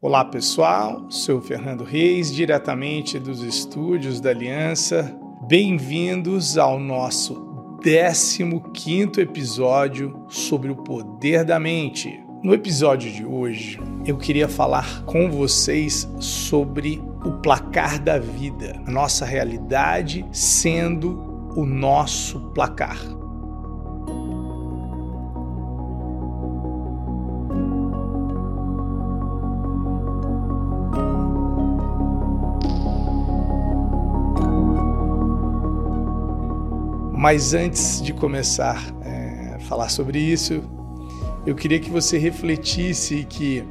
Olá pessoal, sou Fernando Reis, diretamente dos estúdios da Aliança. Bem-vindos ao nosso 15 episódio sobre o poder da mente. No episódio de hoje, eu queria falar com vocês sobre o placar da vida, a nossa realidade sendo o nosso placar. Mas antes de começar é, a falar sobre isso, eu queria que você refletisse que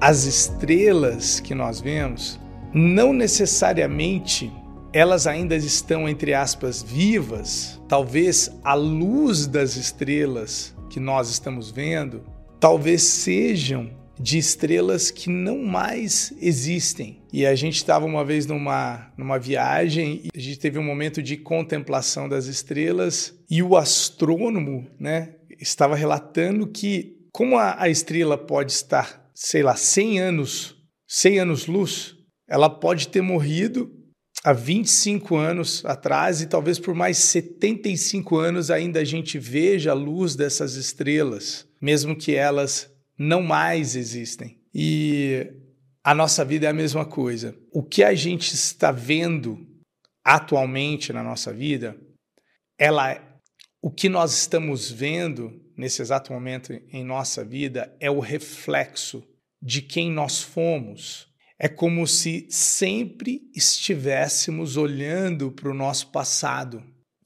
as estrelas que nós vemos, não necessariamente elas ainda estão, entre aspas, vivas. Talvez a luz das estrelas que nós estamos vendo, talvez sejam de estrelas que não mais existem. E a gente estava uma vez numa, numa viagem e a gente teve um momento de contemplação das estrelas e o astrônomo né, estava relatando que como a, a estrela pode estar, sei lá, 100 anos, 100 anos luz, ela pode ter morrido há 25 anos atrás e talvez por mais 75 anos ainda a gente veja a luz dessas estrelas, mesmo que elas não mais existem. E a nossa vida é a mesma coisa. O que a gente está vendo atualmente na nossa vida, ela o que nós estamos vendo nesse exato momento em nossa vida é o reflexo de quem nós fomos. É como se sempre estivéssemos olhando para o nosso passado.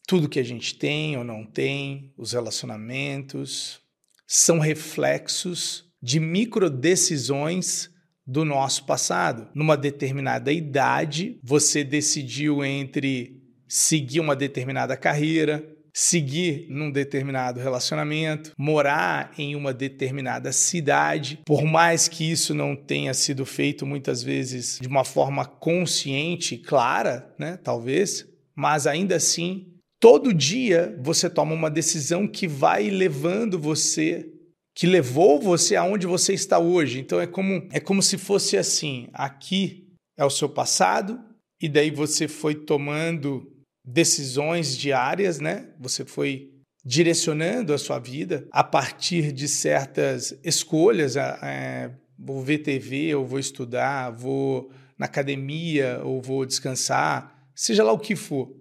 Tudo que a gente tem ou não tem, os relacionamentos, são reflexos de micro decisões do nosso passado. Numa determinada idade, você decidiu entre seguir uma determinada carreira, seguir num determinado relacionamento, morar em uma determinada cidade, por mais que isso não tenha sido feito muitas vezes de uma forma consciente, clara, né, talvez, mas ainda assim, todo dia você toma uma decisão que vai levando você que levou você aonde você está hoje. Então é como é como se fosse assim, aqui é o seu passado e daí você foi tomando decisões diárias, né? Você foi direcionando a sua vida a partir de certas escolhas. É, vou ver TV, ou vou estudar, vou na academia, ou vou descansar, seja lá o que for.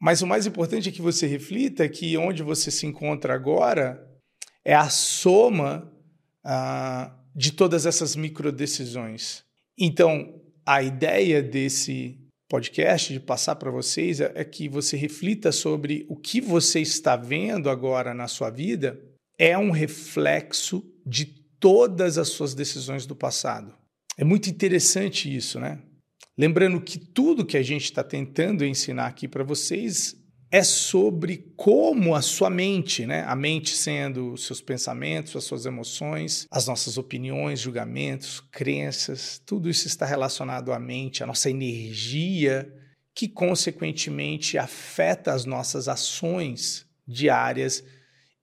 Mas o mais importante é que você reflita que onde você se encontra agora é a soma uh, de todas essas micro decisões. Então, a ideia desse podcast, de passar para vocês, é, é que você reflita sobre o que você está vendo agora na sua vida é um reflexo de todas as suas decisões do passado. É muito interessante isso, né? Lembrando que tudo que a gente está tentando ensinar aqui para vocês é sobre como a sua mente, né? a mente sendo os seus pensamentos, as suas emoções, as nossas opiniões, julgamentos, crenças, tudo isso está relacionado à mente, à nossa energia, que consequentemente afeta as nossas ações diárias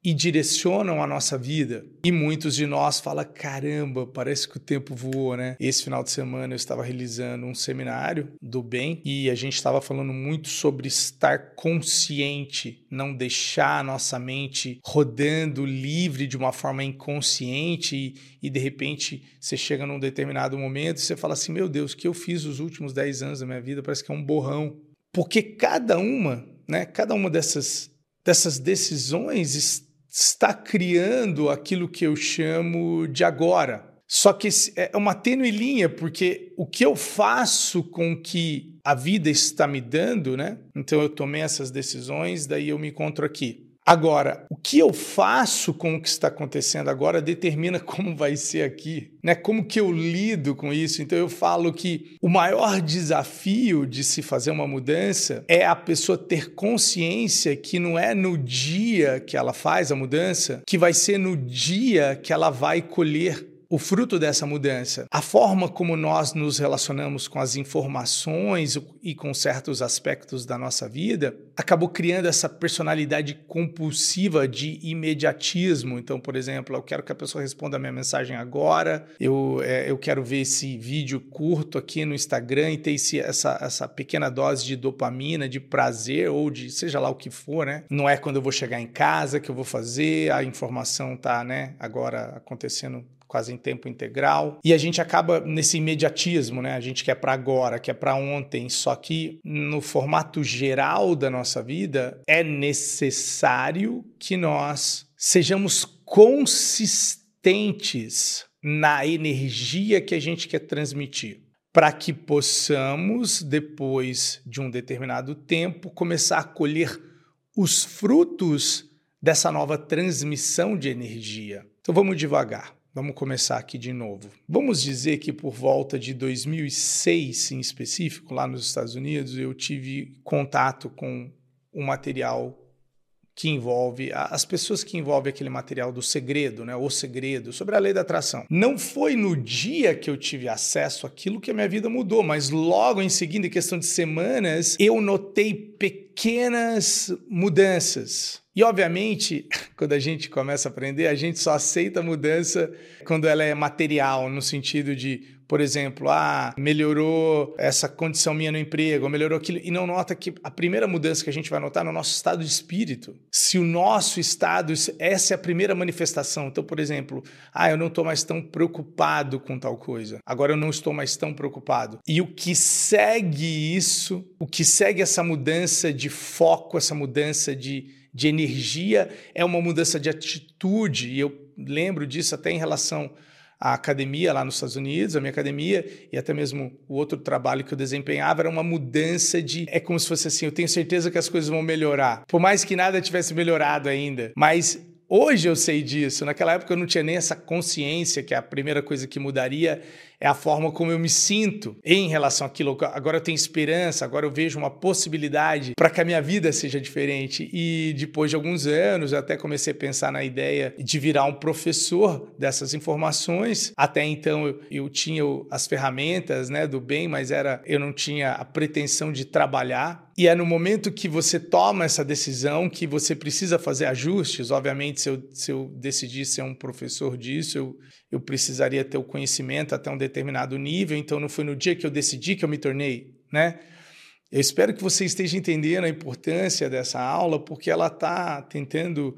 e direcionam a nossa vida. E muitos de nós falam: caramba, parece que o tempo voou, né? Esse final de semana eu estava realizando um seminário do bem e a gente estava falando muito sobre estar consciente, não deixar a nossa mente rodando livre de uma forma inconsciente e, e de repente você chega num determinado momento e você fala assim: meu Deus, o que eu fiz os últimos 10 anos da minha vida parece que é um borrão. Porque cada uma, né, cada uma dessas, dessas decisões está criando aquilo que eu chamo de agora. Só que é uma tênue linha, porque o que eu faço com que a vida está me dando, né? Então eu tomei essas decisões, daí eu me encontro aqui. Agora, o que eu faço com o que está acontecendo agora determina como vai ser aqui, né? Como que eu lido com isso? Então eu falo que o maior desafio de se fazer uma mudança é a pessoa ter consciência que não é no dia que ela faz a mudança que vai ser no dia que ela vai colher o fruto dessa mudança. A forma como nós nos relacionamos com as informações e com certos aspectos da nossa vida acabou criando essa personalidade compulsiva de imediatismo. Então, por exemplo, eu quero que a pessoa responda a minha mensagem agora, eu, é, eu quero ver esse vídeo curto aqui no Instagram e ter esse, essa, essa pequena dose de dopamina, de prazer ou de seja lá o que for, né? Não é quando eu vou chegar em casa que eu vou fazer, a informação tá, né, agora acontecendo quase em tempo integral. E a gente acaba nesse imediatismo, né? A gente quer para agora, quer para ontem, só que no formato geral da nossa vida é necessário que nós sejamos consistentes na energia que a gente quer transmitir, para que possamos depois de um determinado tempo começar a colher os frutos dessa nova transmissão de energia. Então vamos devagar. Vamos começar aqui de novo. Vamos dizer que por volta de 2006, em específico, lá nos Estados Unidos, eu tive contato com um material que envolve as pessoas que envolvem aquele material do segredo, né? O segredo sobre a lei da atração. Não foi no dia que eu tive acesso àquilo que a minha vida mudou, mas logo em seguida, em questão de semanas, eu notei pequenas mudanças. E, obviamente, quando a gente começa a aprender, a gente só aceita a mudança quando ela é material, no sentido de, por exemplo, ah, melhorou essa condição minha no emprego, melhorou aquilo, e não nota que a primeira mudança que a gente vai notar é no nosso estado de espírito. Se o nosso estado, essa é a primeira manifestação. Então, por exemplo, ah, eu não estou mais tão preocupado com tal coisa, agora eu não estou mais tão preocupado. E o que segue isso, o que segue essa mudança de foco, essa mudança de de energia, é uma mudança de atitude. E eu lembro disso até em relação à academia lá nos Estados Unidos, a minha academia, e até mesmo o outro trabalho que eu desempenhava, era uma mudança de. É como se fosse assim: eu tenho certeza que as coisas vão melhorar. Por mais que nada tivesse melhorado ainda. Mas Hoje eu sei disso. Naquela época eu não tinha nem essa consciência que a primeira coisa que mudaria é a forma como eu me sinto em relação àquilo. Agora eu tenho esperança, agora eu vejo uma possibilidade para que a minha vida seja diferente. E depois de alguns anos, eu até comecei a pensar na ideia de virar um professor dessas informações. Até então eu, eu tinha as ferramentas né, do bem, mas era eu não tinha a pretensão de trabalhar. E é no momento que você toma essa decisão que você precisa fazer ajustes. Obviamente, se eu, se eu decidir ser um professor disso, eu, eu precisaria ter o conhecimento até um determinado nível, então não foi no dia que eu decidi que eu me tornei, né? Eu espero que você esteja entendendo a importância dessa aula, porque ela está tentando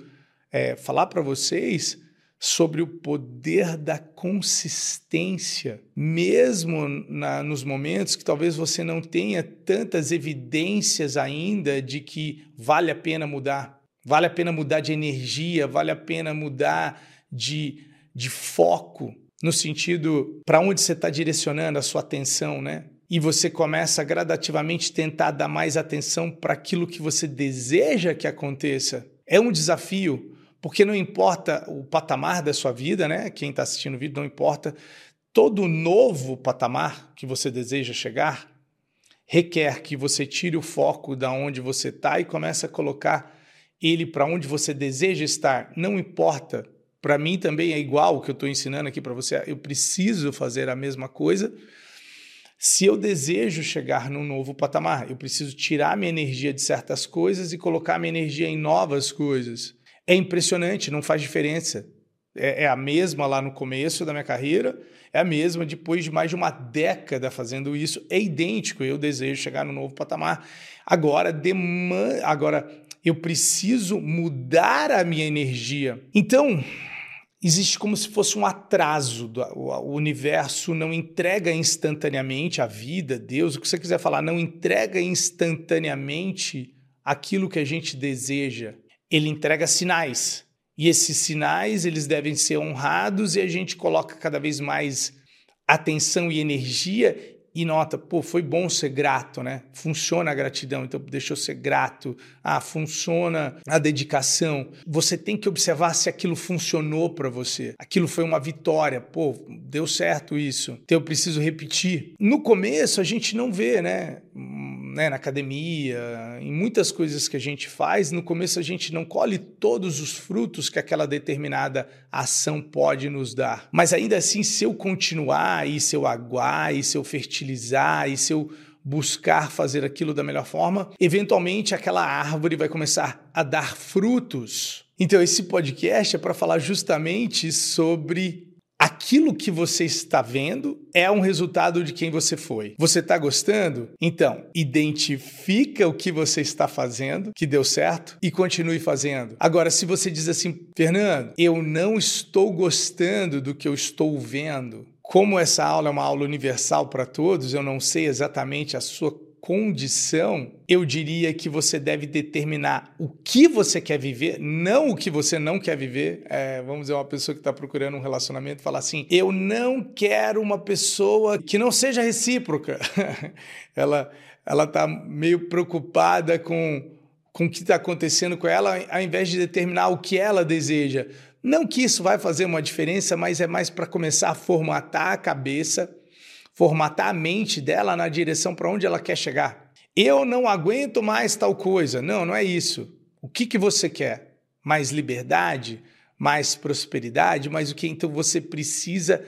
é, falar para vocês sobre o poder da consistência, mesmo na, nos momentos que talvez você não tenha tantas evidências ainda de que vale a pena mudar. Vale a pena mudar de energia, vale a pena mudar de de foco, no sentido para onde você está direcionando a sua atenção, né? E você começa gradativamente tentar dar mais atenção para aquilo que você deseja que aconteça. É um desafio, porque não importa o patamar da sua vida, né? Quem está assistindo o vídeo, não importa. Todo novo patamar que você deseja chegar requer que você tire o foco da onde você está e comece a colocar ele para onde você deseja estar. Não importa para mim também é igual o que eu estou ensinando aqui para você. Eu preciso fazer a mesma coisa. Se eu desejo chegar num novo patamar, eu preciso tirar minha energia de certas coisas e colocar minha energia em novas coisas. É impressionante, não faz diferença. É, é a mesma lá no começo da minha carreira, é a mesma depois de mais de uma década fazendo isso. É idêntico. Eu desejo chegar num novo patamar. Agora, demanda, agora eu preciso mudar a minha energia. Então, existe como se fosse um atraso. O universo não entrega instantaneamente a vida, Deus, o que você quiser falar, não entrega instantaneamente aquilo que a gente deseja. Ele entrega sinais. E esses sinais, eles devem ser honrados e a gente coloca cada vez mais atenção e energia e nota, pô, foi bom ser grato, né? Funciona a gratidão, então deixa eu ser grato. Ah, funciona a dedicação. Você tem que observar se aquilo funcionou para você. Aquilo foi uma vitória, pô, deu certo isso. Então eu preciso repetir. No começo a gente não vê, né? Né, na academia, em muitas coisas que a gente faz, no começo a gente não colhe todos os frutos que aquela determinada ação pode nos dar. Mas ainda assim, se eu continuar, e se eu aguar, e se eu fertilizar, e se eu buscar fazer aquilo da melhor forma, eventualmente aquela árvore vai começar a dar frutos. Então, esse podcast é para falar justamente sobre aquilo que você está vendo é um resultado de quem você foi. Você está gostando? Então, identifica o que você está fazendo, que deu certo, e continue fazendo. Agora, se você diz assim, Fernando, eu não estou gostando do que eu estou vendo, como essa aula é uma aula universal para todos, eu não sei exatamente a sua condição, eu diria que você deve determinar o que você quer viver, não o que você não quer viver. É, vamos dizer, uma pessoa que está procurando um relacionamento falar assim: eu não quero uma pessoa que não seja recíproca. ela ela está meio preocupada com, com o que está acontecendo com ela, ao invés de determinar o que ela deseja. Não que isso vai fazer uma diferença, mas é mais para começar a formatar a cabeça, formatar a mente dela na direção para onde ela quer chegar. Eu não aguento mais tal coisa. Não, não é isso. O que, que você quer? Mais liberdade? Mais prosperidade? Mas o que então você precisa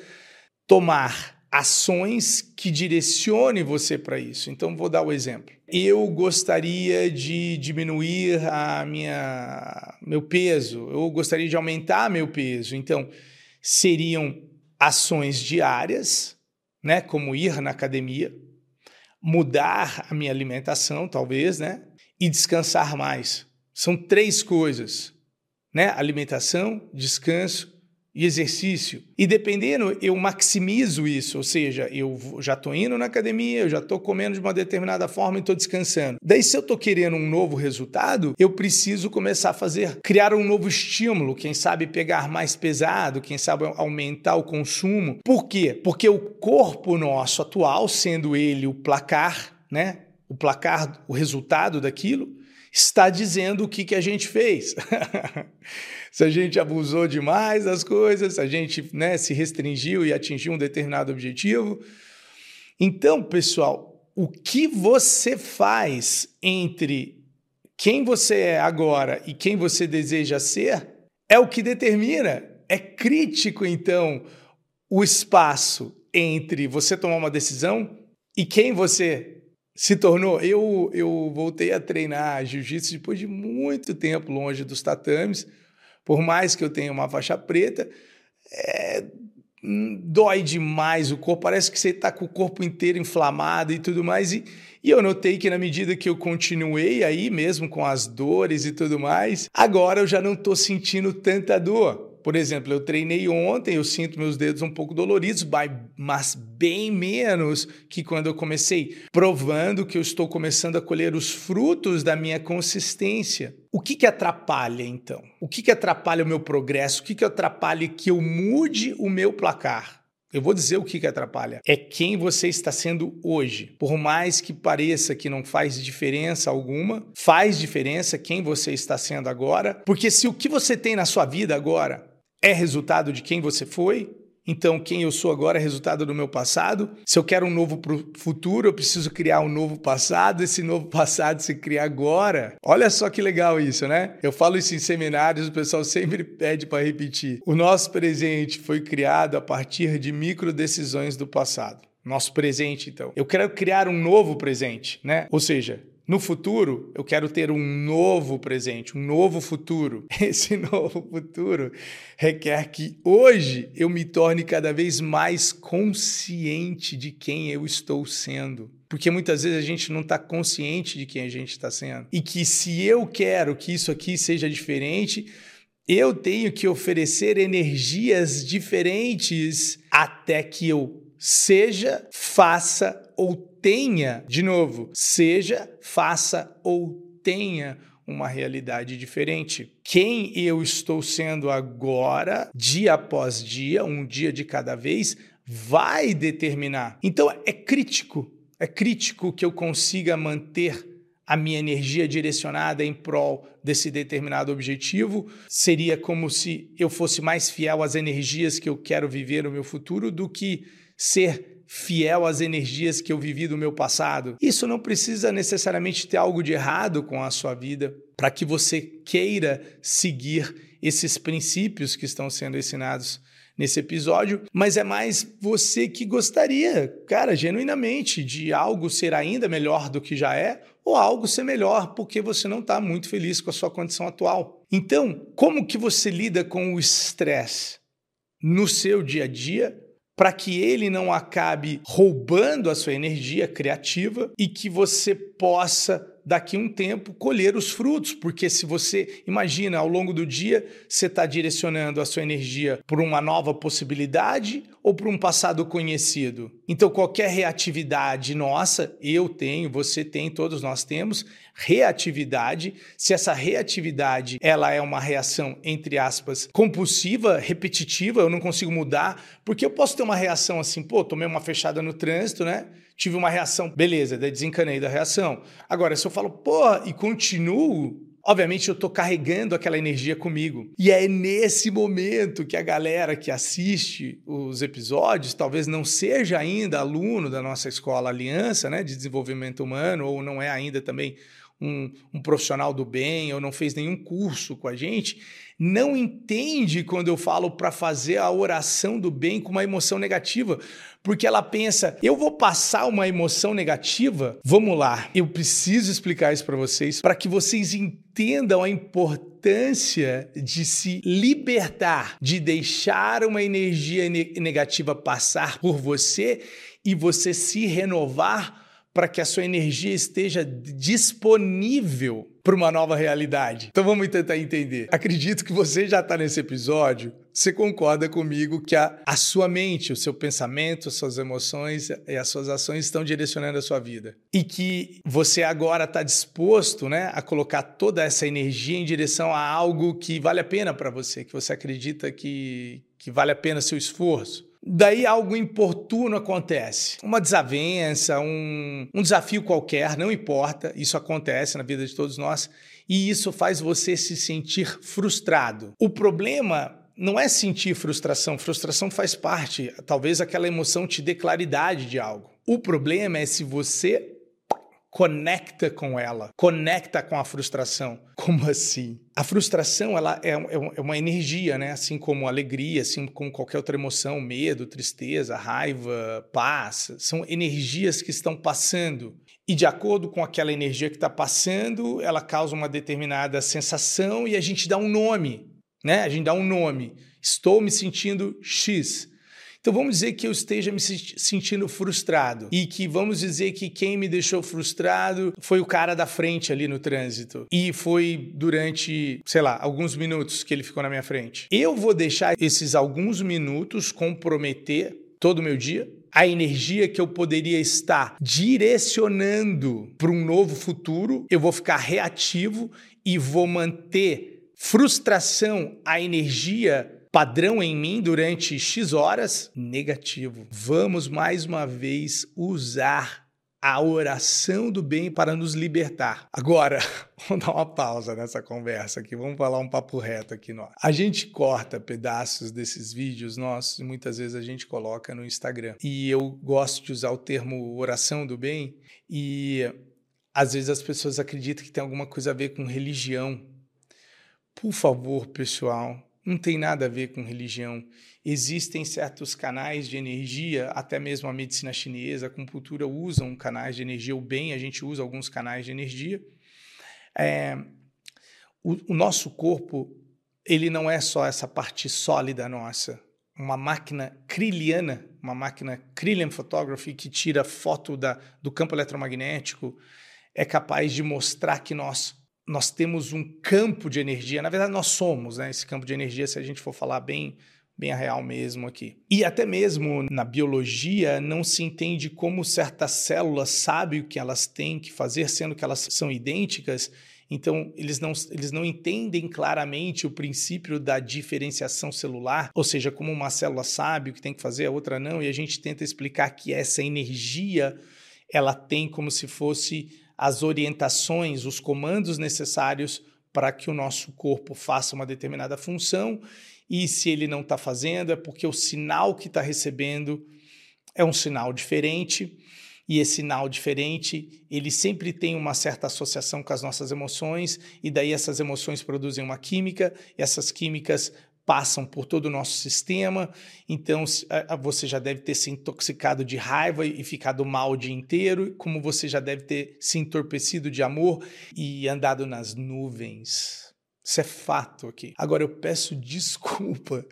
tomar? ações que direcione você para isso. Então vou dar o um exemplo. Eu gostaria de diminuir a minha meu peso, eu gostaria de aumentar meu peso. Então seriam ações diárias, né, como ir na academia, mudar a minha alimentação, talvez, né, e descansar mais. São três coisas, né? Alimentação, descanso e exercício. E dependendo, eu maximizo isso, ou seja, eu já estou indo na academia, eu já estou comendo de uma determinada forma e estou descansando. Daí, se eu estou querendo um novo resultado, eu preciso começar a fazer, criar um novo estímulo, quem sabe pegar mais pesado, quem sabe aumentar o consumo. Por quê? Porque o corpo nosso atual, sendo ele o placar, né? O placar, o resultado daquilo, está dizendo o que, que a gente fez. se a gente abusou demais das coisas, se a gente né, se restringiu e atingiu um determinado objetivo. Então, pessoal, o que você faz entre quem você é agora e quem você deseja ser é o que determina. É crítico, então, o espaço entre você tomar uma decisão e quem você se tornou. Eu, eu voltei a treinar jiu-jitsu depois de muito tempo longe dos tatames. Por mais que eu tenha uma faixa preta, é, dói demais o corpo. Parece que você está com o corpo inteiro inflamado e tudo mais. E, e eu notei que na medida que eu continuei aí, mesmo com as dores e tudo mais, agora eu já não estou sentindo tanta dor. Por exemplo, eu treinei ontem, eu sinto meus dedos um pouco doloridos, mas bem menos que quando eu comecei, provando que eu estou começando a colher os frutos da minha consistência. O que, que atrapalha, então? O que, que atrapalha o meu progresso? O que, que atrapalha que eu mude o meu placar? Eu vou dizer o que, que atrapalha. É quem você está sendo hoje. Por mais que pareça que não faz diferença alguma, faz diferença quem você está sendo agora. Porque se o que você tem na sua vida agora é resultado de quem você foi. Então, quem eu sou agora é resultado do meu passado. Se eu quero um novo futuro, eu preciso criar um novo passado. Esse novo passado se cria agora. Olha só que legal isso, né? Eu falo isso em seminários, o pessoal sempre pede para repetir. O nosso presente foi criado a partir de micro decisões do passado. Nosso presente, então. Eu quero criar um novo presente, né? Ou seja, no futuro, eu quero ter um novo presente, um novo futuro. Esse novo futuro requer que hoje eu me torne cada vez mais consciente de quem eu estou sendo. Porque muitas vezes a gente não está consciente de quem a gente está sendo. E que se eu quero que isso aqui seja diferente, eu tenho que oferecer energias diferentes até que eu seja, faça ou tenha, de novo, seja, faça ou tenha uma realidade diferente. Quem eu estou sendo agora, dia após dia, um dia de cada vez, vai determinar. Então é crítico, é crítico que eu consiga manter a minha energia direcionada em prol desse determinado objetivo. Seria como se eu fosse mais fiel às energias que eu quero viver no meu futuro do que ser fiel às energias que eu vivi do meu passado. Isso não precisa necessariamente ter algo de errado com a sua vida para que você queira seguir esses princípios que estão sendo ensinados nesse episódio, mas é mais você que gostaria, cara, genuinamente, de algo ser ainda melhor do que já é, ou algo ser melhor porque você não está muito feliz com a sua condição atual. Então, como que você lida com o estresse no seu dia a dia para que ele não acabe roubando a sua energia criativa e que você possa daqui um tempo colher os frutos, porque se você imagina ao longo do dia você está direcionando a sua energia por uma nova possibilidade ou para um passado conhecido. Então qualquer reatividade nossa, eu tenho, você tem, todos nós temos reatividade. Se essa reatividade ela é uma reação entre aspas compulsiva, repetitiva, eu não consigo mudar, porque eu posso ter uma reação assim, pô, tomei uma fechada no trânsito, né? Tive uma reação, beleza, desencanei da reação. Agora, se eu falo, porra, e continuo, obviamente eu estou carregando aquela energia comigo. E é nesse momento que a galera que assiste os episódios, talvez não seja ainda aluno da nossa escola Aliança, né, de desenvolvimento humano, ou não é ainda também um, um profissional do bem, ou não fez nenhum curso com a gente, não entende quando eu falo para fazer a oração do bem com uma emoção negativa, porque ela pensa, eu vou passar uma emoção negativa? Vamos lá, eu preciso explicar isso para vocês, para que vocês entendam a importância de se libertar, de deixar uma energia negativa passar por você e você se renovar para que a sua energia esteja disponível para uma nova realidade. Então vamos tentar entender. Acredito que você já está nesse episódio. Você concorda comigo que a, a sua mente, o seu pensamento, as suas emoções e as suas ações estão direcionando a sua vida. E que você agora está disposto né, a colocar toda essa energia em direção a algo que vale a pena para você, que você acredita que, que vale a pena seu esforço. Daí algo importuno acontece. Uma desavença, um, um desafio qualquer, não importa, isso acontece na vida de todos nós e isso faz você se sentir frustrado. O problema não é sentir frustração, frustração faz parte, talvez aquela emoção te dê claridade de algo. O problema é se você conecta com ela, conecta com a frustração. Como assim? A frustração ela é, é, é uma energia, né? Assim como alegria, assim como qualquer outra emoção, medo, tristeza, raiva, paz, são energias que estão passando. E de acordo com aquela energia que está passando, ela causa uma determinada sensação e a gente dá um nome, né? A gente dá um nome. Estou me sentindo X. Então vamos dizer que eu esteja me sentindo frustrado e que vamos dizer que quem me deixou frustrado foi o cara da frente ali no trânsito e foi durante, sei lá, alguns minutos que ele ficou na minha frente. Eu vou deixar esses alguns minutos comprometer todo o meu dia? A energia que eu poderia estar direcionando para um novo futuro, eu vou ficar reativo e vou manter frustração, a energia padrão em mim durante X horas? Negativo. Vamos mais uma vez usar a oração do bem para nos libertar. Agora, vamos dar uma pausa nessa conversa aqui, vamos falar um papo reto aqui. Nós. A gente corta pedaços desses vídeos nossos e muitas vezes a gente coloca no Instagram. E eu gosto de usar o termo oração do bem e às vezes as pessoas acreditam que tem alguma coisa a ver com religião. Por favor, pessoal, não tem nada a ver com religião. Existem certos canais de energia, até mesmo a medicina chinesa, a acupuntura usam canais de energia, o bem a gente usa alguns canais de energia. É, o, o nosso corpo, ele não é só essa parte sólida nossa. Uma máquina kriliana, uma máquina Krillian Photography, que tira foto da, do campo eletromagnético, é capaz de mostrar que nós nós temos um campo de energia, na verdade nós somos, né, esse campo de energia, se a gente for falar bem, bem a real mesmo aqui. E até mesmo na biologia não se entende como certas células sabem o que elas têm que fazer, sendo que elas são idênticas. Então, eles não, eles não entendem claramente o princípio da diferenciação celular, ou seja, como uma célula sabe o que tem que fazer, a outra não, e a gente tenta explicar que essa energia ela tem como se fosse as orientações, os comandos necessários para que o nosso corpo faça uma determinada função. E se ele não está fazendo, é porque o sinal que está recebendo é um sinal diferente. E esse sinal diferente, ele sempre tem uma certa associação com as nossas emoções, e daí essas emoções produzem uma química, essas químicas passam por todo o nosso sistema, então você já deve ter se intoxicado de raiva e ficado mal o dia inteiro, como você já deve ter se entorpecido de amor e andado nas nuvens. Isso é fato aqui. Agora eu peço desculpa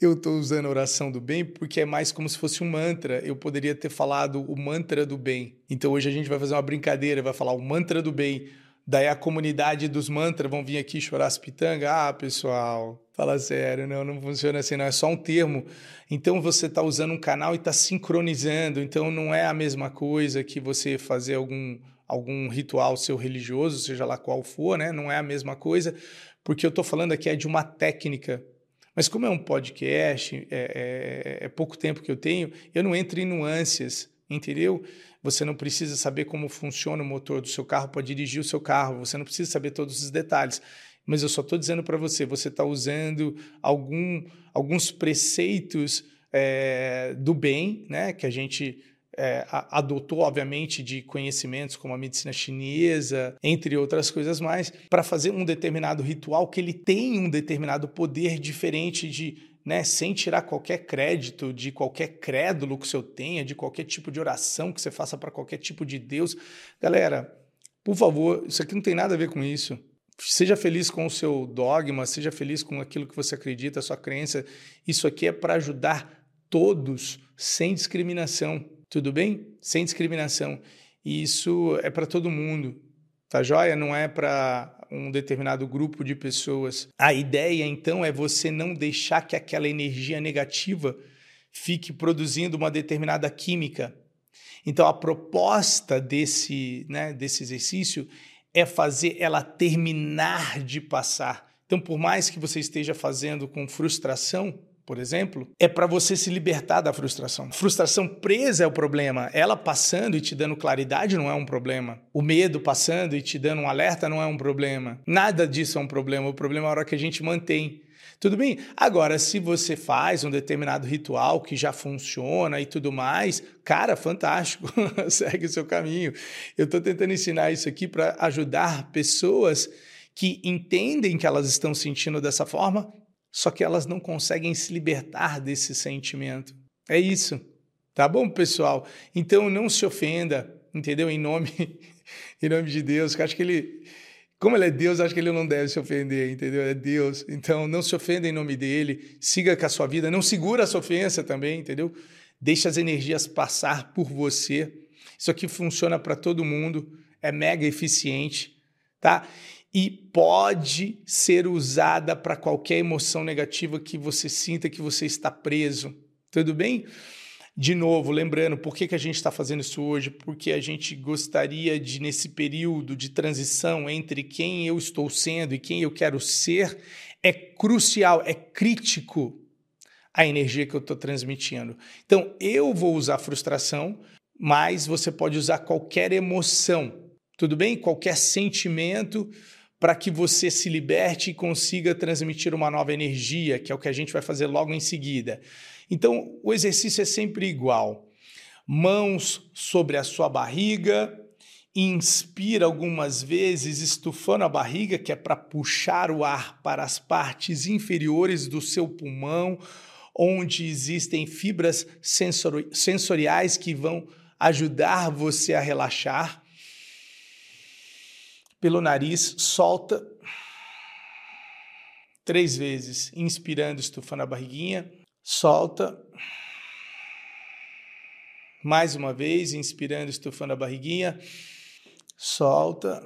eu estou usando a oração do bem porque é mais como se fosse um mantra. Eu poderia ter falado o mantra do bem. Então hoje a gente vai fazer uma brincadeira, vai falar o mantra do bem. Daí a comunidade dos mantras vão vir aqui chorar as pitangas. Ah, pessoal, fala sério, não, não funciona assim, não. É só um termo. Então você está usando um canal e está sincronizando. Então não é a mesma coisa que você fazer algum, algum ritual seu religioso, seja lá qual for, né? Não é a mesma coisa, porque eu estou falando aqui é de uma técnica mas como é um podcast, é, é, é pouco tempo que eu tenho, eu não entro em nuances, entendeu? Você não precisa saber como funciona o motor do seu carro para dirigir o seu carro, você não precisa saber todos os detalhes. Mas eu só estou dizendo para você, você está usando algum, alguns preceitos é, do bem, né? Que a gente é, adotou, obviamente, de conhecimentos como a medicina chinesa, entre outras coisas mais, para fazer um determinado ritual que ele tem um determinado poder diferente de né, sem tirar qualquer crédito de qualquer crédulo que você tenha, de qualquer tipo de oração que você faça para qualquer tipo de Deus. Galera, por favor, isso aqui não tem nada a ver com isso. Seja feliz com o seu dogma, seja feliz com aquilo que você acredita, a sua crença. Isso aqui é para ajudar todos, sem discriminação. Tudo bem? Sem discriminação. E isso é para todo mundo, tá joia? Não é para um determinado grupo de pessoas. A ideia, então, é você não deixar que aquela energia negativa fique produzindo uma determinada química. Então, a proposta desse, né, desse exercício é fazer ela terminar de passar. Então, por mais que você esteja fazendo com frustração, por exemplo, é para você se libertar da frustração. Frustração presa é o problema. Ela passando e te dando claridade não é um problema. O medo passando e te dando um alerta não é um problema. Nada disso é um problema. O problema é a hora que a gente mantém. Tudo bem? Agora, se você faz um determinado ritual que já funciona e tudo mais, cara, fantástico, segue o seu caminho. Eu estou tentando ensinar isso aqui para ajudar pessoas que entendem que elas estão sentindo dessa forma, só que elas não conseguem se libertar desse sentimento. É isso. Tá bom, pessoal? Então não se ofenda, entendeu? Em nome, em nome de Deus, que acho que ele. Como ele é Deus, acho que ele não deve se ofender, entendeu? É Deus. Então não se ofenda em nome dele, siga com a sua vida, não segura essa ofensa também, entendeu? Deixa as energias passar por você. Isso aqui funciona para todo mundo, é mega eficiente, tá? e pode ser usada para qualquer emoção negativa que você sinta que você está preso. Tudo bem? De novo, lembrando, por que, que a gente está fazendo isso hoje? Porque a gente gostaria de, nesse período de transição entre quem eu estou sendo e quem eu quero ser, é crucial, é crítico a energia que eu estou transmitindo. Então, eu vou usar frustração, mas você pode usar qualquer emoção, tudo bem? Qualquer sentimento para que você se liberte e consiga transmitir uma nova energia, que é o que a gente vai fazer logo em seguida. Então, o exercício é sempre igual. Mãos sobre a sua barriga, inspira algumas vezes, estufando a barriga, que é para puxar o ar para as partes inferiores do seu pulmão, onde existem fibras sensoriais que vão ajudar você a relaxar pelo nariz, solta três vezes, inspirando, estufando a barriguinha, solta. Mais uma vez, inspirando, estufando a barriguinha, solta.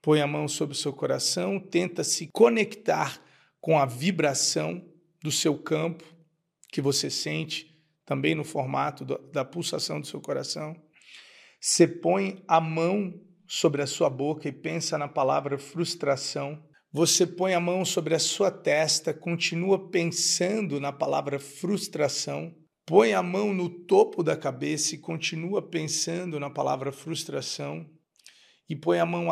Põe a mão sobre o seu coração, tenta se conectar com a vibração do seu campo que você sente, também no formato da pulsação do seu coração. Você põe a mão sobre a sua boca e pensa na palavra frustração. Você põe a mão sobre a sua testa, continua pensando na palavra frustração. Põe a mão no topo da cabeça e continua pensando na palavra frustração. E põe a mão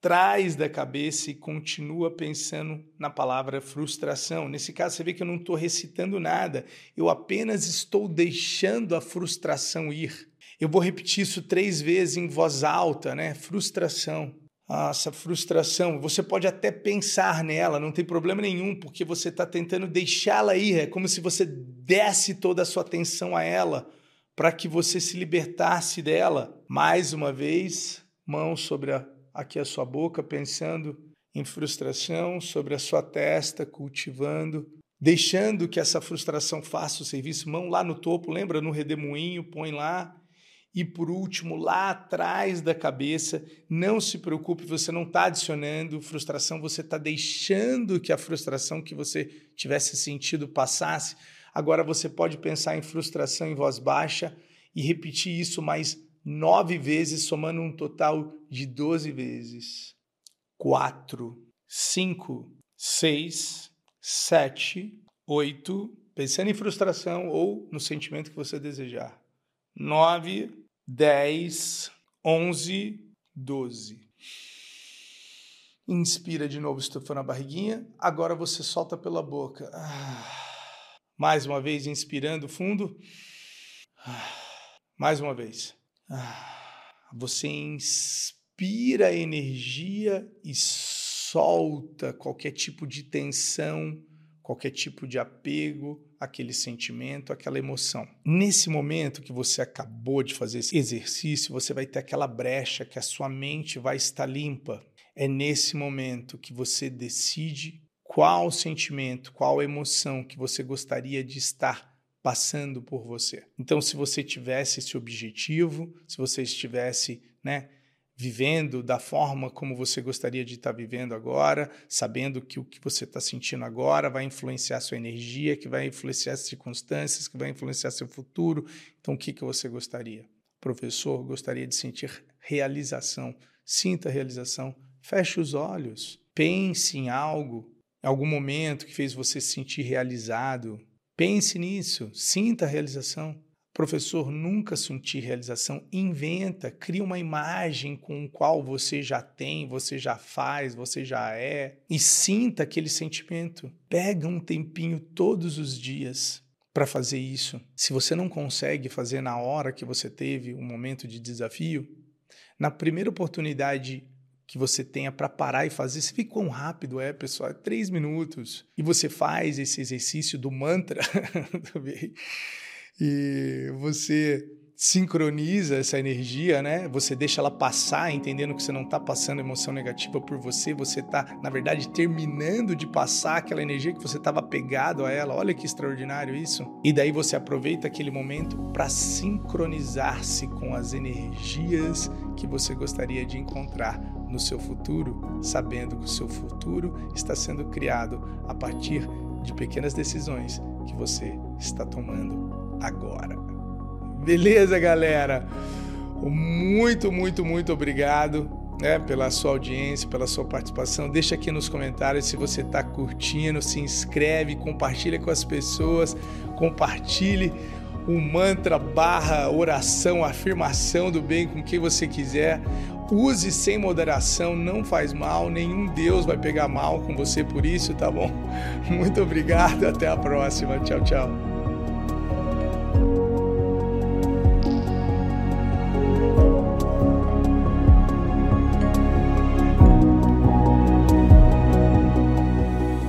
trás da cabeça e continua pensando na palavra frustração. Nesse caso, você vê que eu não estou recitando nada, eu apenas estou deixando a frustração ir. Eu vou repetir isso três vezes em voz alta, né? Frustração. Nossa, frustração. Você pode até pensar nela, não tem problema nenhum, porque você está tentando deixá-la ir. É como se você desse toda a sua atenção a ela para que você se libertasse dela. Mais uma vez, mão sobre a, aqui a sua boca, pensando em frustração, sobre a sua testa, cultivando, deixando que essa frustração faça o serviço. Mão lá no topo, lembra no redemoinho, põe lá. E por último, lá atrás da cabeça, não se preocupe, você não está adicionando frustração, você está deixando que a frustração que você tivesse sentido passasse. Agora você pode pensar em frustração em voz baixa e repetir isso mais nove vezes, somando um total de doze vezes. Quatro, cinco, seis, sete, oito. Pensando em frustração ou no sentimento que você desejar. Nove, dez, onze, doze. Inspira de novo, estufando a barriguinha. Agora você solta pela boca. Ah. Mais uma vez, inspirando fundo. Ah. Mais uma vez. Ah, você inspira energia e solta qualquer tipo de tensão, qualquer tipo de apego, aquele sentimento, aquela emoção. Nesse momento que você acabou de fazer esse exercício, você vai ter aquela brecha que a sua mente vai estar limpa. É nesse momento que você decide qual sentimento, qual emoção que você gostaria de estar passando por você. Então, se você tivesse esse objetivo, se você estivesse, né, vivendo da forma como você gostaria de estar vivendo agora, sabendo que o que você está sentindo agora vai influenciar sua energia, que vai influenciar as circunstâncias, que vai influenciar seu futuro. Então, o que, que você gostaria? Professor, gostaria de sentir realização. Sinta realização. Feche os olhos. Pense em algo, em algum momento que fez você se sentir realizado, Pense nisso, sinta a realização. Professor, nunca sentir realização, inventa, cria uma imagem com o qual você já tem, você já faz, você já é e sinta aquele sentimento. Pega um tempinho todos os dias para fazer isso. Se você não consegue fazer na hora que você teve um momento de desafio, na primeira oportunidade que você tenha para parar e fazer. Você vê quão rápido é, pessoal? É três minutos. E você faz esse exercício do mantra. E você sincroniza essa energia, né? Você deixa ela passar, entendendo que você não está passando emoção negativa por você, você está, na verdade, terminando de passar aquela energia que você estava pegado a ela. Olha que extraordinário isso. E daí você aproveita aquele momento para sincronizar-se com as energias que você gostaria de encontrar no seu futuro, sabendo que o seu futuro está sendo criado a partir de pequenas decisões que você está tomando agora. Beleza, galera? Muito, muito, muito obrigado né, pela sua audiência, pela sua participação. Deixa aqui nos comentários se você está curtindo, se inscreve, compartilha com as pessoas, compartilhe o mantra barra oração, afirmação do bem com quem você quiser. Use sem moderação, não faz mal, nenhum Deus vai pegar mal com você por isso, tá bom? Muito obrigado, até a próxima. Tchau, tchau.